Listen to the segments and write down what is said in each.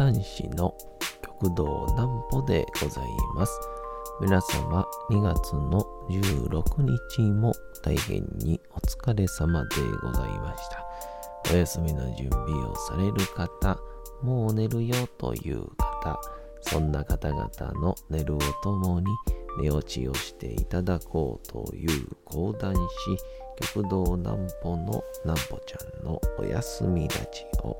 講談師の極道南歩でございます。皆様、2月の16日も大変にお疲れ様でございました。お休みの準備をされる方、もう寝るよという方、そんな方々の寝るをともに寝落ちをしていただこうという講談師、極道南歩の南歩ちゃんのお休みラジオ。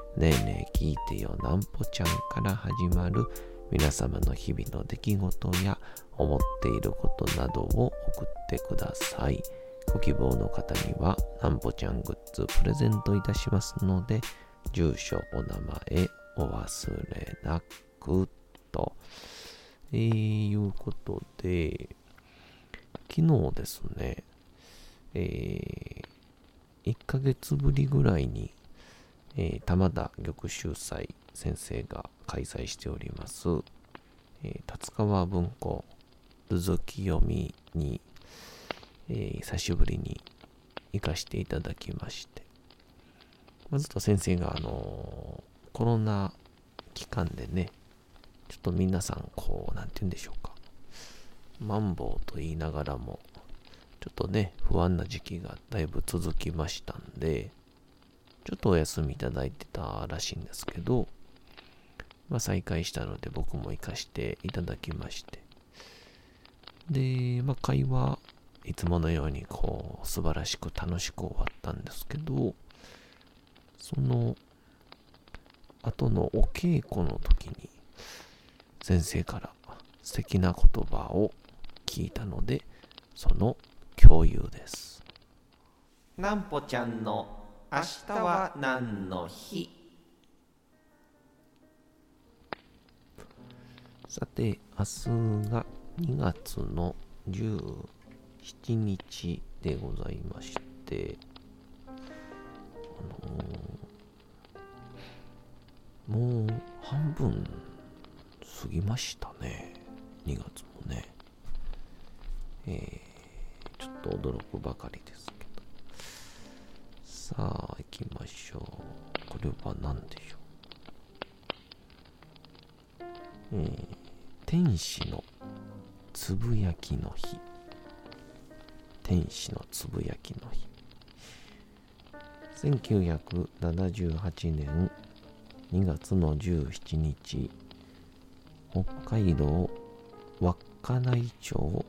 ねえねえ聞いてよなんぽちゃんから始まる皆様の日々の出来事や思っていることなどを送ってください。ご希望の方にはなんぽちゃんグッズプレゼントいたしますので、住所、お名前お忘れなくと、えー、いうことで、昨日ですね、えー、1ヶ月ぶりぐらいにえー、玉田玉秀祭先生が開催しております、えー、達川文庫続き読みに、えー、久しぶりに行かせていただきまして、まずと先生が、あのコロナ期間でね、ちょっと皆さん、こう、なんて言うんでしょうか、マンボウと言いながらも、ちょっとね、不安な時期がだいぶ続きましたんで、ちょっとお休みいただいてたらしいんですけど、まあ、再開したので僕も行かしていただきまして。で、まあ、会話、いつものようにこう、素晴らしく楽しく終わったんですけど、その後のお稽古の時に、先生から素敵な言葉を聞いたので、その共有です。なんぽちゃんの明日は何の日？さて、明日が2月の17日でございまして、あの、もう半分過ぎましたね。2月もね。えー、ちょっと驚くばかりです。さあ、行きましょう。これは何でしょう？えー、天使のつぶやきの日。天使のつぶやきの日。1978年2月の17日、北海道稚内町、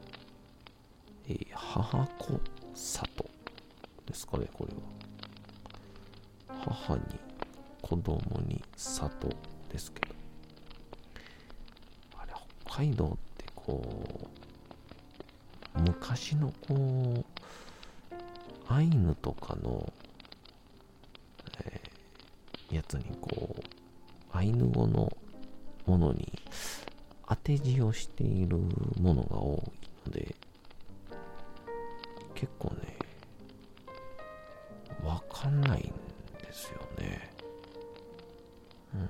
えー、母子里ですかね、これは。母に子供に里ですけど。あれ北海道ってこう昔のこうアイヌとかの、えー、やつにこうアイヌ語のものに当て字をしているものが多いので結構ねわかんないんですよね。うん。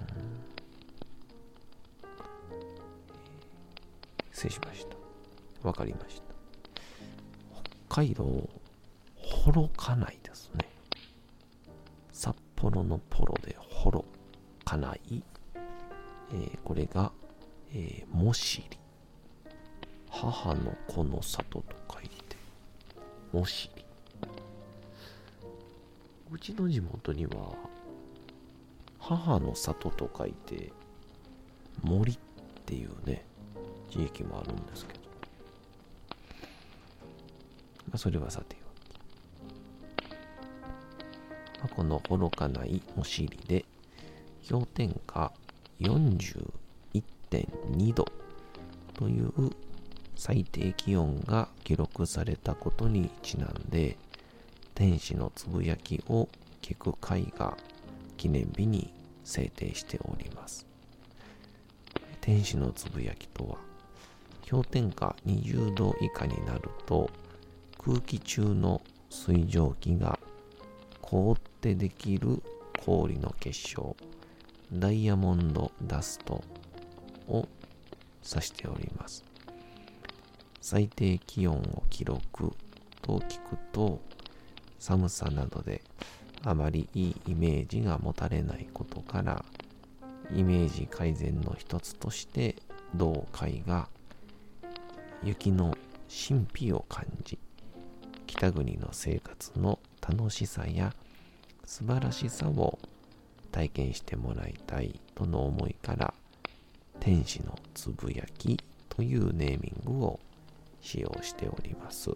失礼しました。わかりました。北海道、幌加内ですね。札幌のポロで幌加内。えー、これが、えー、もしり。母の子の里と書いて、もしり。うちの地元には、母の里と書いて、森っていうね、地域もあるんですけど。まあ、それはさておき。まあ、この愚かないお尻で、氷点下41.2度という最低気温が記録されたことにちなんで、天使のつぶやきを聞く会が記念日に制定しております。天使のつぶやきとは、氷点下20度以下になると空気中の水蒸気が凍ってできる氷の結晶ダイヤモンドダストを指しております最低気温を記録と聞くと寒さなどであまりいいイメージが持たれないことからイメージ改善の一つとして同会が雪の神秘を感じ北国の生活の楽しさや素晴らしさを体験してもらいたいとの思いから天使のつぶやきというネーミングを使用しております。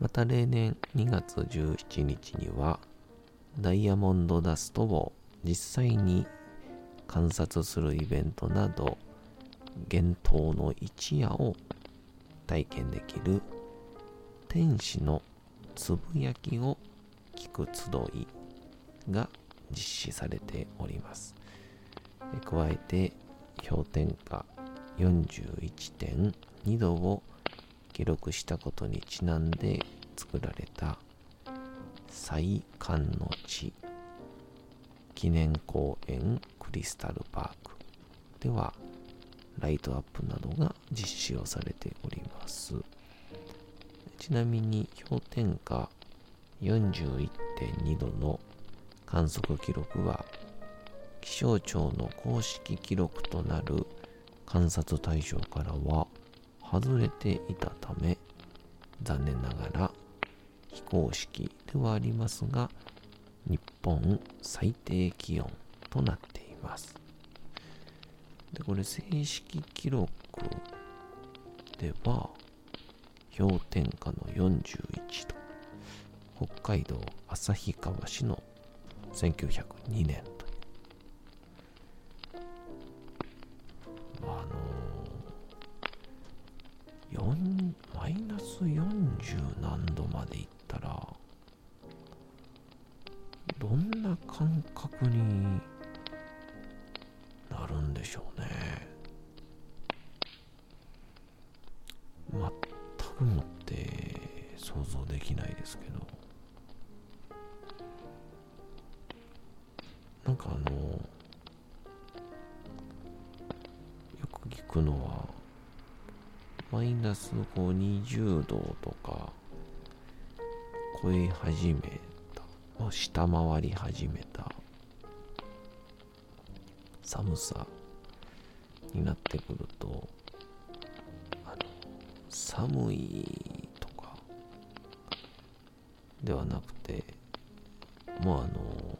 また例年2月17日にはダイヤモンドダストを実際に観察するイベントなど幻冬の一夜を体験できる天使のつぶやきを聞く集いが実施されております。加えて氷点下41.2度を記録したことにちなんで作られた最寒の地記念公園クリスタルパークではライトアップなどが実施をされております。ちなみに氷点下41.2度の観測記録は気象庁の公式記録となる観察対象からは外れていたため残念ながら非公式ではありますが日本最低気温となっています。で、これ正式記録では、氷点下の41度。北海道旭川市の1902年40何度までいったら、どんな感覚になるんでしょうね。全くもって想像できないですけど。なんかあのよく聞くのはマイナスこう20度とか超え始めた。下回り始めた寒さになってくるとあの寒いとかではなくてもうあの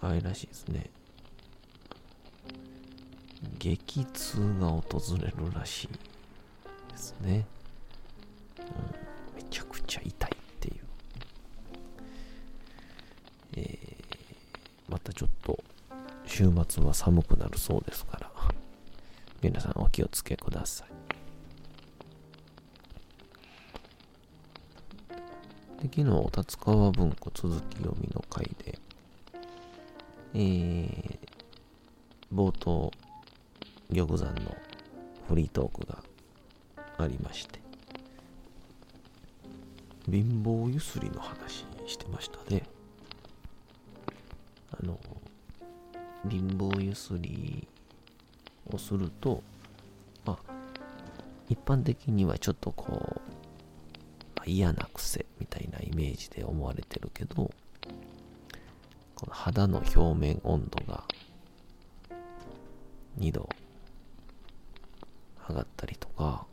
あれらしいですね。激痛が訪れるらしいですね、うん、めちゃくちゃ痛いっていう、えー、またちょっと週末は寒くなるそうですから、皆さんお気をつけください。で昨日、達川文庫続き読みの回で、えー、冒頭、玉山のフリートークがありまして、貧乏ゆすりの話してましたね。あの、貧乏ゆすりをすると、まあ、一般的にはちょっとこう、あ、嫌な癖みたいなイメージで思われてるけど、この肌の表面温度が2度上がったりとか、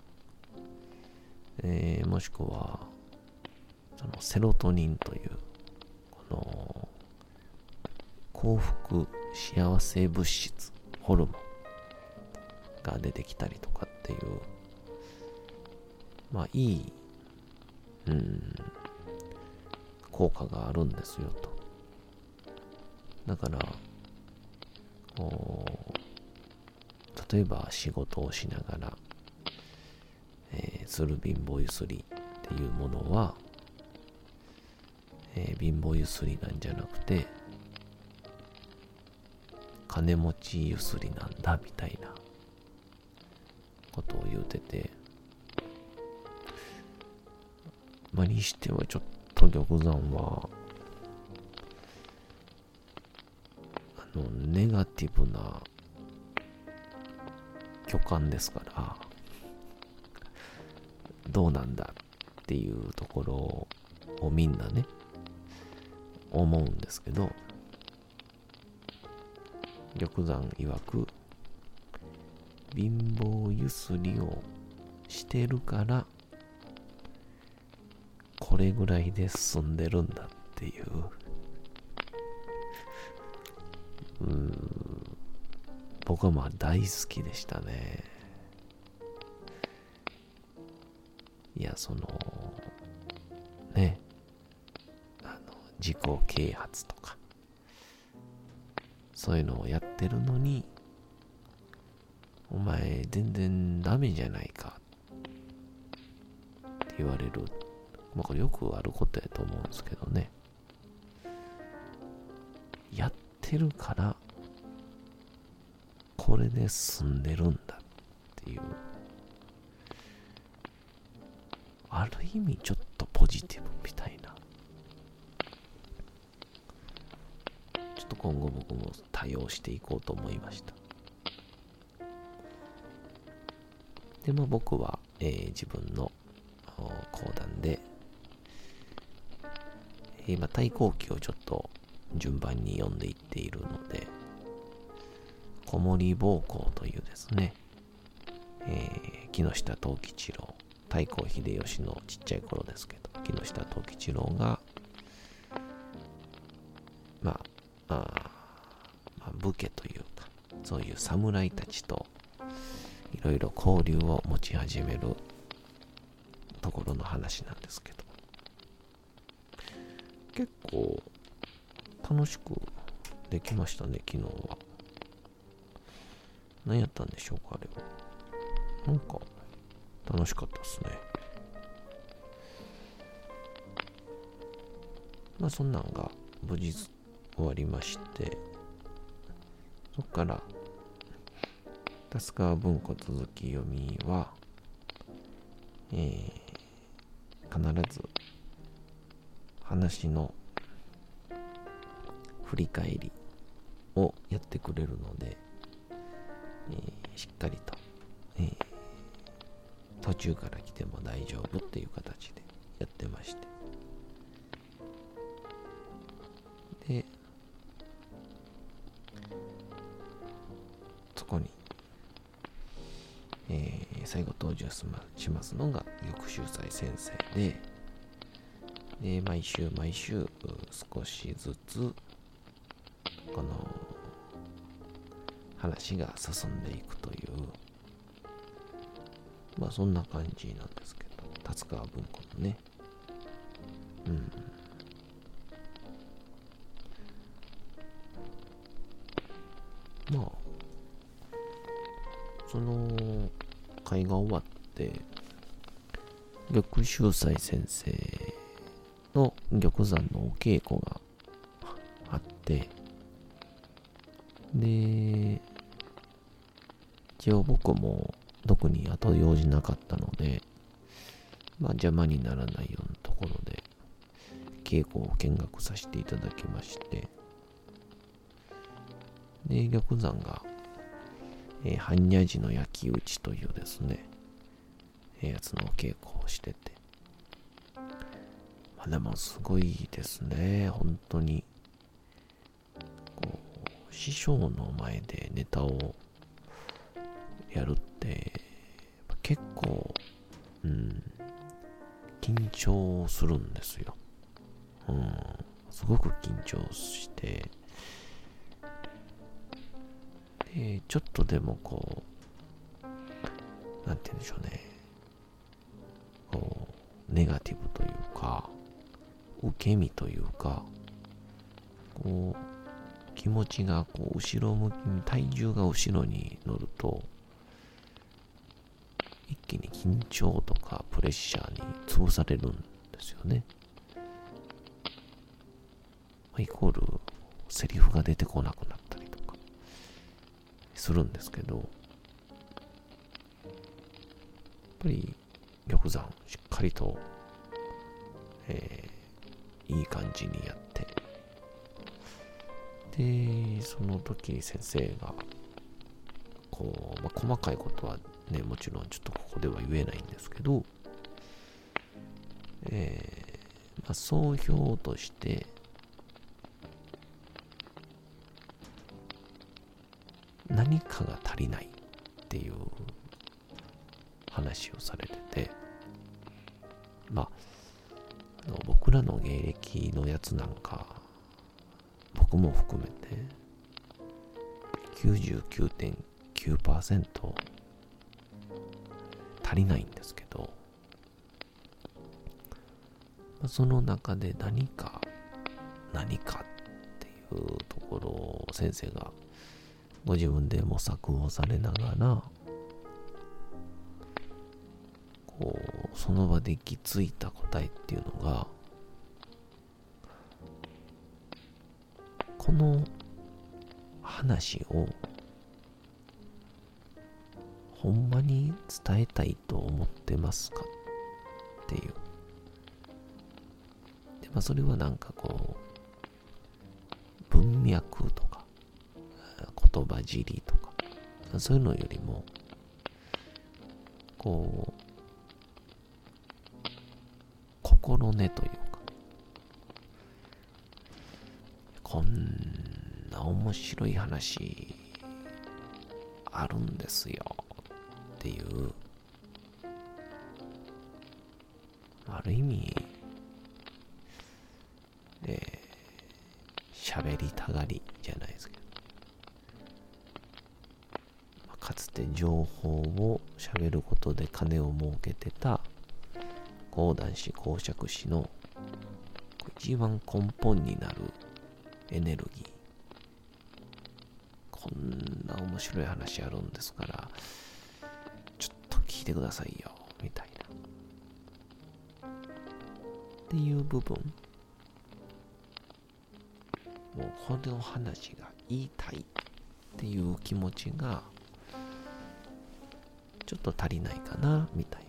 えー、もしくは、そのセロトニンという、この幸福幸せ物質ホルモンが出てきたりとかっていうまあいいうん効果があるんですよと。だから例えば仕事をしながら、えー、する貧乏ゆすりっていうものは、えー、貧乏ゆすりなんじゃなくて金持ちゆすりなんだみたいなことを言うててまあにしてはちょっと玉山はあのネガティブな巨漢ですからどうなんだっていうところをみんなね思うんですけど玉山曰く貧乏ゆすりをしてるからこれぐらいで進んでるんだっていう。うん。僕はまあ大好きでしたね。いやそのねあの自己啓発とかそういうのをやってるのにお前全然ダメじゃないかって言われるまあこれよくあることやと思うんですけどね。やってるからこれで済んでるんだっていう。ある意味ちょっとポジティブみたいな。ちょっと今後僕も対応していこうと思いました。でまあ僕は、えー、自分の講談で、今対抗期をちょっと順番に読んでいっているので子守暴行というですね、えー、木下藤吉郎太閤秀吉のちっちゃい頃ですけど木下藤吉郎がまああ、まあ、武家というかそういう侍たちといろいろ交流を持ち始めるところの話なんですけど結構楽しくできましたね昨日は。何やったんでしょうかあれは。なんか楽しかったですね。まあそんなんが無事終わりましてそっからタス川文庫続き読みは、えー、必ず話の振り返りをやってくれるので、え、しっかりと、えー、途中から来ても大丈夫っていう形でやってまして。でそこにえー、最後登場しますのが翌週祭先生で、で、毎週毎週少しずつ、話が進んでいくという、まあそんな感じなんですけど、達川文庫のね、うん。まあ、その会が終わって、玉秀斎先生の玉山のお稽古があって、で、一応僕も特に後用事なかったので、まあ邪魔にならないようなところで、稽古を見学させていただきまして、で、玉山がえー、般若寺の焼き打ちというですね、えー、やつの稽古をしてて。まあ、でもすごいですね、本当に。こう、師匠の前でネタをやるって、結構、うん、緊張するんですよ。うん、すごく緊張して、えー、ちょっとでもこう、なんて言うんでしょうね、こう、ネガティブというか、受け身というか、こう、気持ちがこう後ろ向きに、体重が後ろに乗ると、一気に緊張とかプレッシャーに潰されるんですよね。イコール、セリフが出てこなくなったりとか、するんですけど、やっぱり玉山しっかりと、えー、いい感じにやって、で、その時先生が、こう、まあ、細かいことはね、もちろんちょっとここでは言えないんですけど、えー、まあ、総評として、何かが足りないっていう話をされてて、まあ、の僕らの芸歴のやつなんか、僕も含めて、99.9%足りないんですけど、まあ、その中で何か、何かっていうところを先生がご自分で模索をされながら、こう、その場で行き着いた答えっていうのが、この話をほんまに伝えたいと思ってますか？っていう。で、まあそれはなんかこう、文脈とか、言葉尻とか、そういうのよりも、こう、心根というか、こんな面白い話あるんですよっていう、ある意味、えー、喋りたがりじゃないですけど、かつて情報を喋ることで金を儲けてた講談師公爵士の一番根本になるエネルギー。こんな面白い話あるんですからてくださいよみたいなっていう部分もうこの話が言いたいっていう気持ちがちょっと足りないかな、みたいな。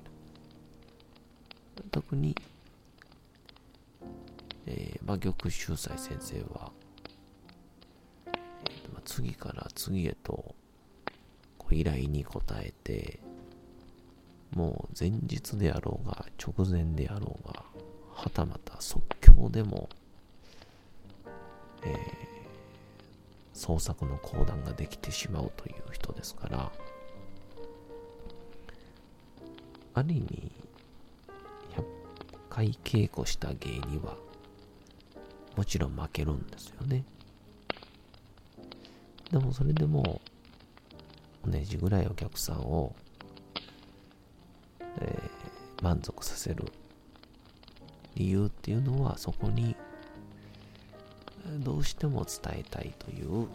特に、えー、まあ、玉秀斎先生は、えーとまあ、次から次へと、こう依頼に応えて、もう前日であろうが、直前であろうが、はたまた即興でも、えー、創作の講談ができてしまうという人ですから、ある意味、100回稽古した芸には、もちろん負けるんですよね。でもそれでも、同じぐらいお客さんを、えー、満足させる理由っていうのは、そこに、どうしても伝えたいという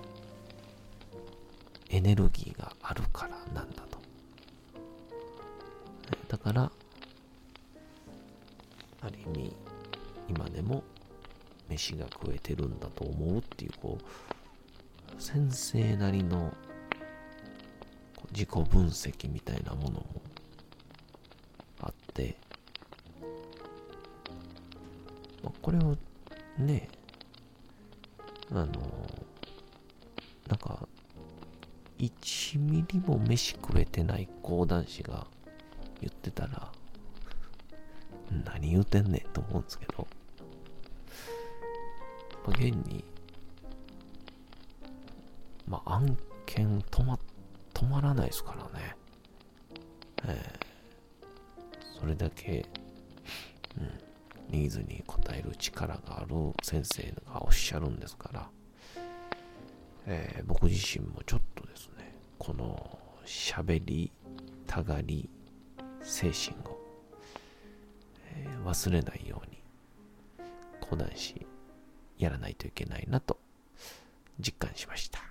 エネルギーがあるからなんだと。だから、ある意味、今でも飯が食えてるんだと思うっていう、こう、先生なりの自己分析みたいなものもあって、まこれをね、あの、なんか、1ミリも飯食えてない講談師が言ってたら、何言うてんねんと思うんですけど、まあ、現に、まあ、案件止ま、止まらないですからね。えー、それだけ、うん、ニーズに応える力がある先生がおっしゃるんですから、えー、僕自身もちょっとですね、この喋り、たがり、精神を、えー、忘れないように講談師やらないといけないなと実感しました。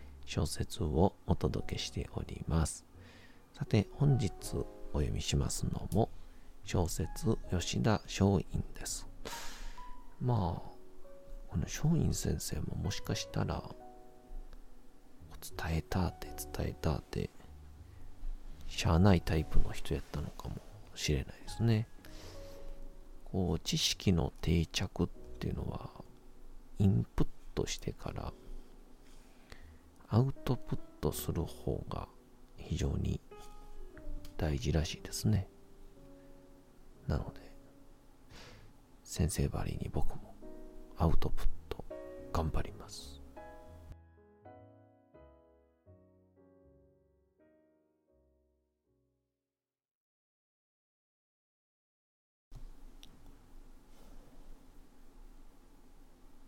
小説をお届けしております。さて、本日お読みしますのも、小説吉田松陰です。まあ、この松陰先生ももしかしたら、伝えたって伝えたってしゃあないタイプの人やったのかもしれないですね。こう、知識の定着っていうのは、インプットしてからアウトプットする方が非常に大事らしいですね。なので、先生ばりに僕もアウトプット頑張ります。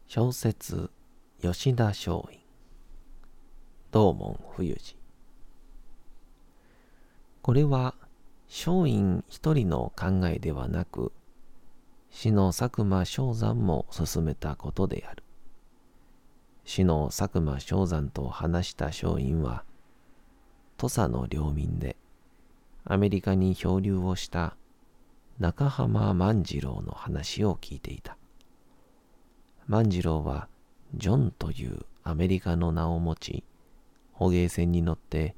小説吉田松陰道門冬治これは松陰一人の考えではなく死の佐久間正山も進めたことである。死の佐久間正山と話した松陰は土佐の領民でアメリカに漂流をした中浜万次郎の話を聞いていた。万次郎はジョンというアメリカの名を持ち、捕鯨船に乗って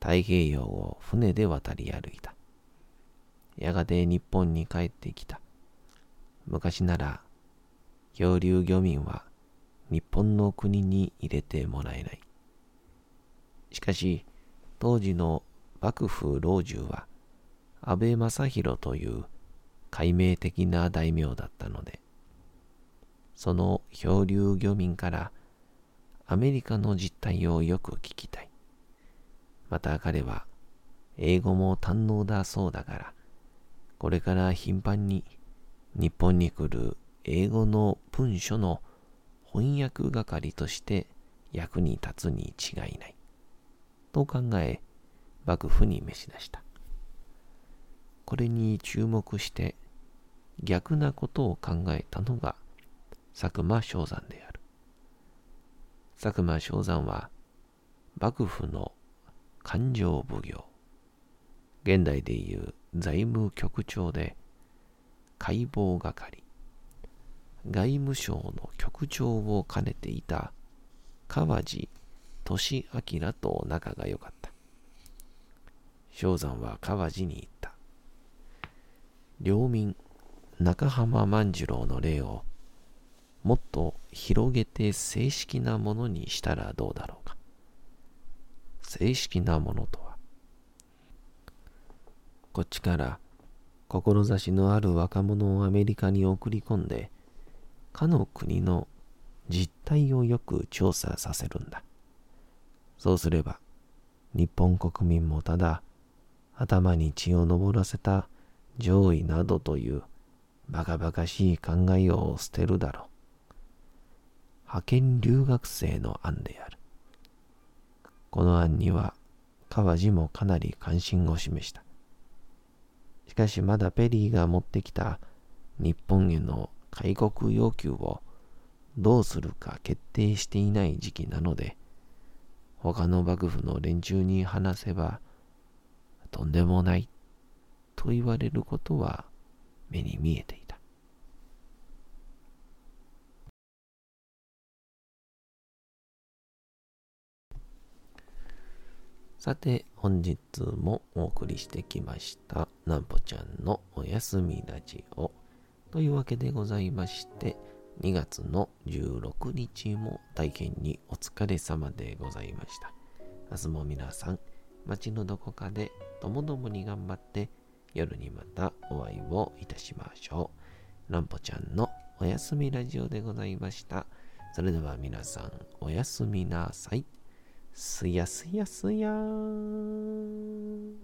太平洋を船で渡り歩いた。やがて日本に帰ってきた。昔なら漂流漁民は日本の国に入れてもらえない。しかし当時の幕府老中は安倍正弘という解明的な大名だったのでその漂流漁民からアメリカの実態をよく聞きたい。また彼は英語も堪能だそうだから、これから頻繁に日本に来る英語の文書の翻訳係として役に立つに違いない。と考え、幕府に召し出した。これに注目して逆なことを考えたのが佐久間正山である。佐久間正山は幕府の勘定奉行、現代でいう財務局長で解剖係、外務省の局長を兼ねていた川地俊明と仲が良かった。正山は川地に言った。領民中浜万次郎の例をもっと広げて正式なものにしたらどうだろうか。正式なものとは、こっちから志のある若者をアメリカに送り込んで、かの国の実態をよく調査させるんだ。そうすれば、日本国民もただ、頭に血を昇らせた上位などというバカバカしい考えを捨てるだろう。派遣留学生の案である。この案には川路もかなり関心を示した。しかしまだペリーが持ってきた日本への開国要求をどうするか決定していない時期なので、他の幕府の連中に話せば、とんでもないと言われることは目に見えていた。さて、本日もお送りしてきました、なんぽちゃんのおやすみラジオ。というわけでございまして、2月の16日も大変にお疲れ様でございました。明日も皆さん、街のどこかでともどもに頑張って、夜にまたお会いをいたしましょう。なんぽちゃんのおやすみラジオでございました。それでは皆さん、おやすみなさい。すやすやすやー。